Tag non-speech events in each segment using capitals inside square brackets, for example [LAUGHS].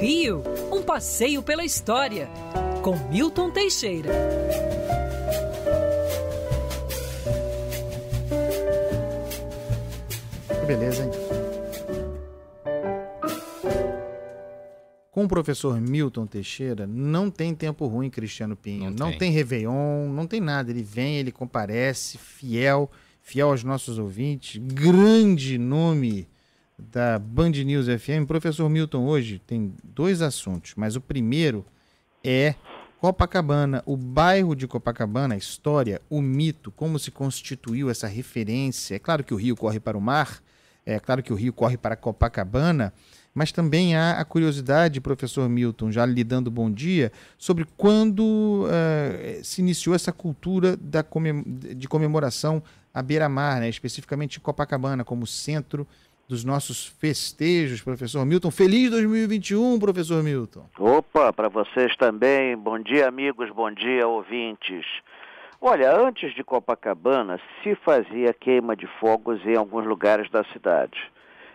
Rio, um passeio pela história, com Milton Teixeira. Que beleza, hein? Com o professor Milton Teixeira, não tem tempo ruim, Cristiano Pinho. Não, não tem. tem Réveillon, não tem nada. Ele vem, ele comparece, fiel, fiel aos nossos ouvintes. Grande nome da Band News FM. Professor Milton, hoje tem dois assuntos, mas o primeiro é Copacabana, o bairro de Copacabana, a história, o mito, como se constituiu essa referência. É claro que o rio corre para o mar, é claro que o rio corre para Copacabana, mas também há a curiosidade, professor Milton, já lhe dando bom dia, sobre quando uh, se iniciou essa cultura da comem de comemoração à beira-mar, né? especificamente Copacabana, como centro dos nossos festejos, professor Milton. Feliz 2021, professor Milton. Opa, para vocês também. Bom dia, amigos, bom dia, ouvintes. Olha, antes de Copacabana, se fazia queima de fogos em alguns lugares da cidade.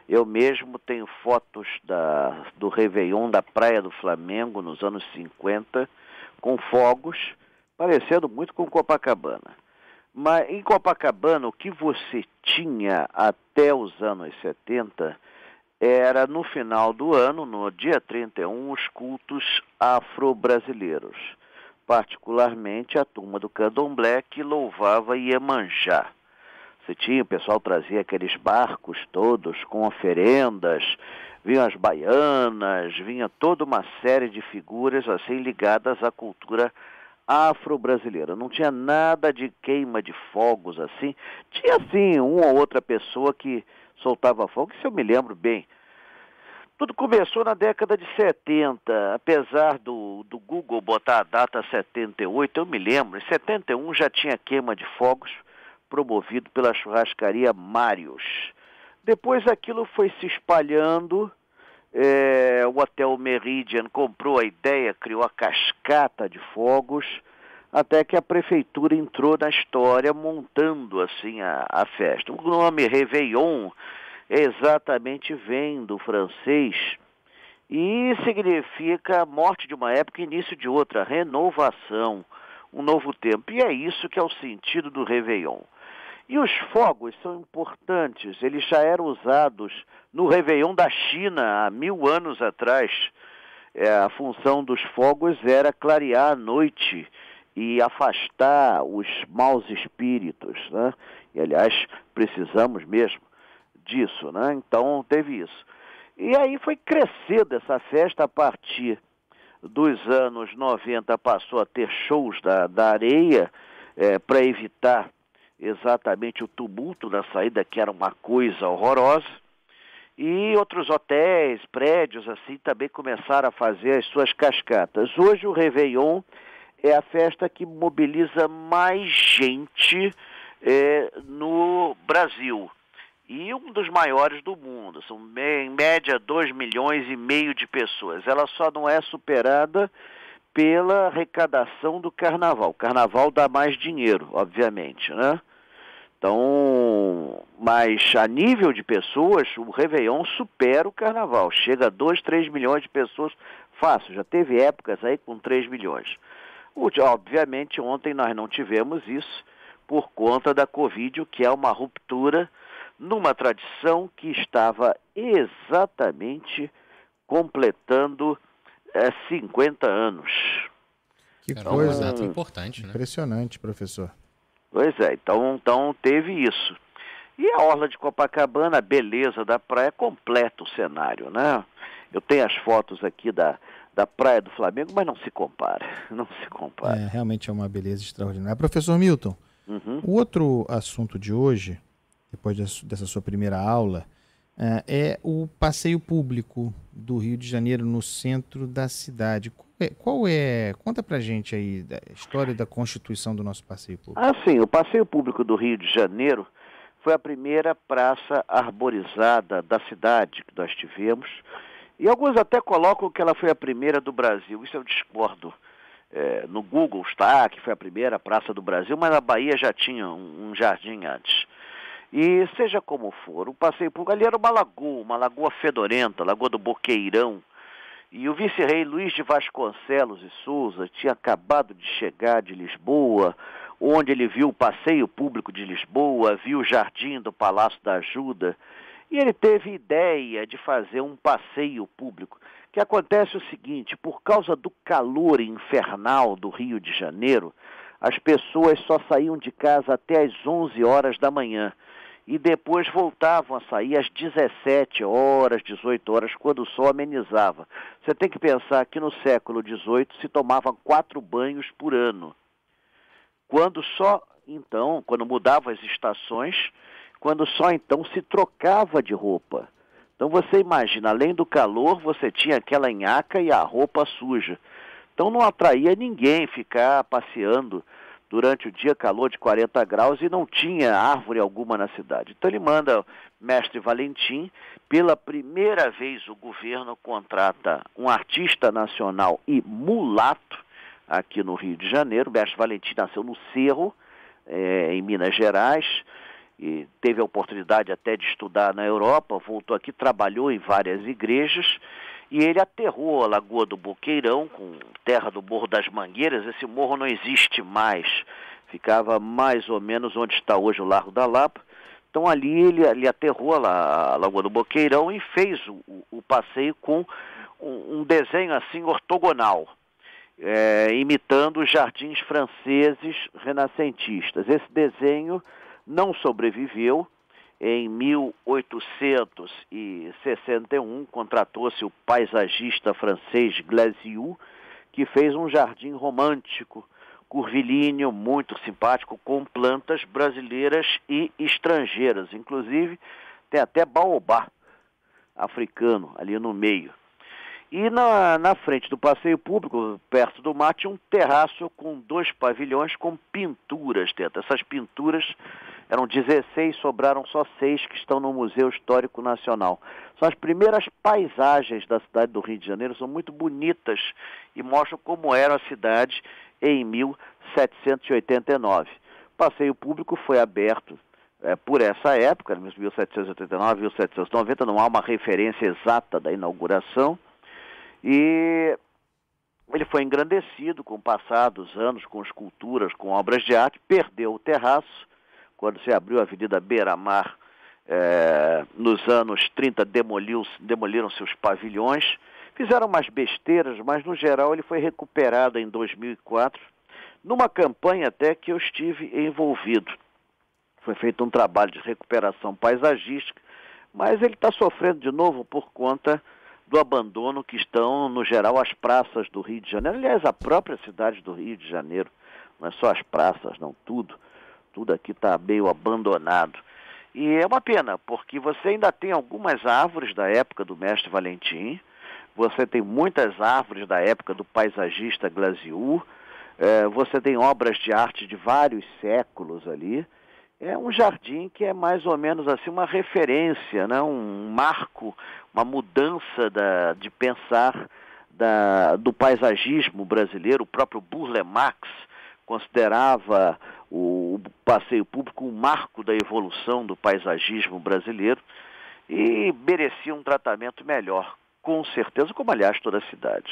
Eu mesmo tenho fotos da, do Réveillon da Praia do Flamengo nos anos 50, com fogos, parecendo muito com Copacabana. Mas em Copacabana, o que você tinha até os anos 70 era no final do ano, no dia 31, os cultos afro-brasileiros, particularmente a turma do candomblé que louvava Iemanjá. Você tinha, o pessoal trazia aqueles barcos todos com oferendas, vinham as baianas, vinha toda uma série de figuras assim ligadas à cultura afro-brasileira. Não tinha nada de queima de fogos assim. Tinha sim uma ou outra pessoa que soltava fogo, isso eu me lembro bem. Tudo começou na década de 70, apesar do, do Google botar a data 78, eu me lembro, em 71 já tinha queima de fogos, promovido pela churrascaria Marios. Depois aquilo foi se espalhando, é, o Hotel Meridian comprou a ideia, criou a cascata de fogos, até que a prefeitura entrou na história montando assim a, a festa. O nome Réveillon exatamente vem do francês e significa morte de uma época e início de outra, renovação, um novo tempo. E é isso que é o sentido do Réveillon. E os fogos são importantes, eles já eram usados no Réveillon da China há mil anos atrás. É, a função dos fogos era clarear a noite e afastar os maus espíritos, né? E aliás, precisamos mesmo disso, né? Então teve isso. E aí foi crescendo essa festa a partir dos anos 90, passou a ter shows da, da areia é, para evitar exatamente o tumulto da saída, que era uma coisa horrorosa. E outros hotéis, prédios assim, também começaram a fazer as suas cascatas. Hoje o Réveillon é a festa que mobiliza mais gente é, no Brasil. E um dos maiores do mundo. São em média 2 milhões e meio de pessoas. Ela só não é superada pela arrecadação do carnaval. O carnaval dá mais dinheiro, obviamente, né? Então, mas a nível de pessoas, o Réveillon supera o Carnaval. Chega a 2, 3 milhões de pessoas fácil. Já teve épocas aí com 3 milhões. Obviamente, ontem nós não tivemos isso por conta da Covid, o que é uma ruptura numa tradição que estava exatamente completando é, 50 anos. Que Era coisa um importante, né? Impressionante, professor. Pois é, então, então teve isso. E a orla de Copacabana, a beleza da praia, completa o cenário, né? Eu tenho as fotos aqui da, da praia do Flamengo, mas não se compara, [LAUGHS] não se compara. É, realmente é uma beleza extraordinária. Professor Milton, uhum. o outro assunto de hoje, depois dessa sua primeira aula, é, é o passeio público do Rio de Janeiro no centro da cidade. Qual é, é conta pra gente aí da história da constituição do nosso passeio público. Ah, sim, o passeio público do Rio de Janeiro foi a primeira praça arborizada da cidade que nós tivemos. E alguns até colocam que ela foi a primeira do Brasil. Isso eu discordo. É, no Google está que foi a primeira praça do Brasil, mas a Bahia já tinha um, um jardim antes. E seja como for, o passeio público ali era uma lagoa, uma lagoa fedorenta, lagoa do Boqueirão. E o vice-rei Luiz de Vasconcelos e Souza tinha acabado de chegar de Lisboa, onde ele viu o passeio público de Lisboa, viu o jardim do Palácio da Ajuda, e ele teve ideia de fazer um passeio público. Que acontece o seguinte, por causa do calor infernal do Rio de Janeiro, as pessoas só saíam de casa até às 11 horas da manhã e depois voltavam a sair às 17 horas, 18 horas, quando o sol amenizava. Você tem que pensar que no século XVIII se tomava quatro banhos por ano. Quando só então, quando mudavam as estações, quando só então se trocava de roupa. Então você imagina, além do calor, você tinha aquela nhaca e a roupa suja. Então não atraía ninguém ficar passeando durante o dia calor de 40 graus e não tinha árvore alguma na cidade. Então ele manda mestre Valentim, pela primeira vez o governo contrata um artista nacional e mulato aqui no Rio de Janeiro. Mestre Valentim nasceu no Cerro, é, em Minas Gerais, e teve a oportunidade até de estudar na Europa, voltou aqui, trabalhou em várias igrejas e ele aterrou a Lagoa do Boqueirão, com terra do Morro das Mangueiras. Esse morro não existe mais, ficava mais ou menos onde está hoje o Largo da Lapa. Então ali ele, ele aterrou a, Lagoa do Boqueirão e fez o, o, o passeio com um, um, desenho assim ortogonal, é, imitando os jardins franceses renascentistas. Esse desenho não sobreviveu, em 1861, contratou-se o paisagista francês Glasiou, que fez um jardim romântico, curvilíneo, muito simpático, com plantas brasileiras e estrangeiras. Inclusive, tem até baobá africano ali no meio. E na, na frente do passeio público, perto do mar, tinha um terraço com dois pavilhões com pinturas dentro. Essas pinturas eram 16, sobraram só seis que estão no Museu Histórico Nacional. São as primeiras paisagens da cidade do Rio de Janeiro, são muito bonitas e mostram como era a cidade em 1789. O passeio público foi aberto é, por essa época, 1789, 1790, não há uma referência exata da inauguração, e ele foi engrandecido com o passar dos anos, com esculturas, com obras de arte, perdeu o terraço, quando se abriu a Avenida Beira-Mar, é, nos anos 30 demoliram-se os pavilhões, fizeram umas besteiras, mas no geral ele foi recuperado em 2004, numa campanha até que eu estive envolvido. Foi feito um trabalho de recuperação paisagística, mas ele está sofrendo de novo por conta do abandono que estão, no geral, as praças do Rio de Janeiro. Aliás, a própria cidade do Rio de Janeiro, não é só as praças, não, tudo tudo aqui está meio abandonado. E é uma pena, porque você ainda tem algumas árvores da época do mestre Valentim, você tem muitas árvores da época do paisagista Glasiou, é, você tem obras de arte de vários séculos ali. É um jardim que é mais ou menos assim uma referência, né? um marco, uma mudança da, de pensar da, do paisagismo brasileiro. O próprio Burle Marx considerava o, passeio público um marco da evolução do paisagismo brasileiro e merecia um tratamento melhor, com certeza, como aliás toda a cidade.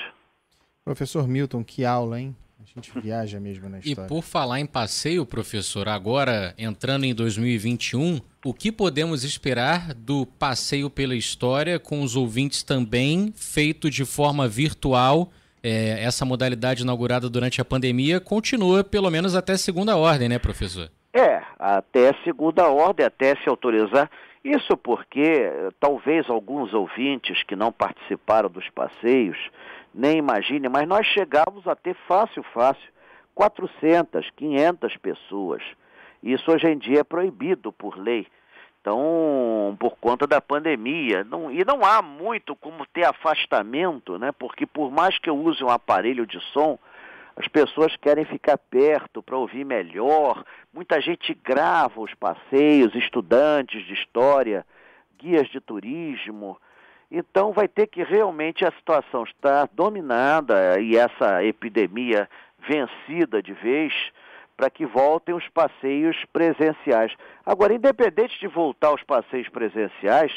Professor Milton, que aula, hein? A gente viaja mesmo na história. E por falar em passeio, professor, agora entrando em 2021, o que podemos esperar do passeio pela história com os ouvintes também feito de forma virtual é, essa modalidade inaugurada durante a pandemia continua pelo menos até segunda ordem, né, professor? É, até segunda ordem, até se autorizar. Isso porque talvez alguns ouvintes que não participaram dos passeios nem imaginem, mas nós chegamos a ter fácil, fácil, 400, 500 pessoas. Isso hoje em dia é proibido por lei. Então, por conta da pandemia, não, e não há muito como ter afastamento, né? Porque por mais que eu use um aparelho de som, as pessoas querem ficar perto para ouvir melhor. Muita gente grava os passeios, estudantes de história, guias de turismo. Então vai ter que realmente a situação estar dominada e essa epidemia vencida de vez para que voltem os passeios presenciais. Agora, independente de voltar aos passeios presenciais,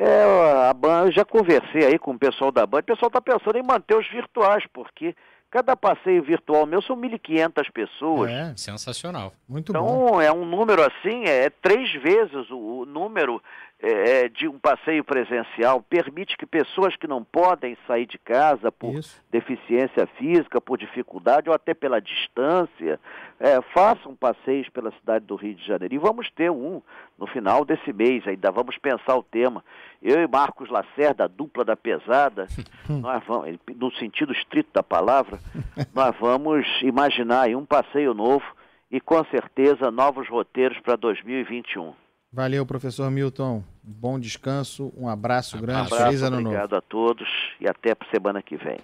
É, a Band, eu já conversei aí com o pessoal da Band, o pessoal está pensando em manter os virtuais, porque cada passeio virtual meu são 1.500 pessoas. É, sensacional. Muito então, bom. Então, é um número assim, é três vezes o, o número é, é, de um passeio presencial permite que pessoas que não podem sair de casa por Isso. deficiência física, por dificuldade ou até pela distância, é, façam passeios pela cidade do Rio de Janeiro. E vamos ter um no final desse mês, ainda vamos pensar o tema. Eu e Marcos Lacerda, a dupla da pesada, [LAUGHS] nós vamos, no sentido estrito da palavra, [LAUGHS] nós vamos imaginar aí um passeio novo e com certeza novos roteiros para 2021. Valeu, professor Milton. Bom descanso, um abraço grande, um abraço, feliz ano obrigado novo. Obrigado a todos e até para semana que vem.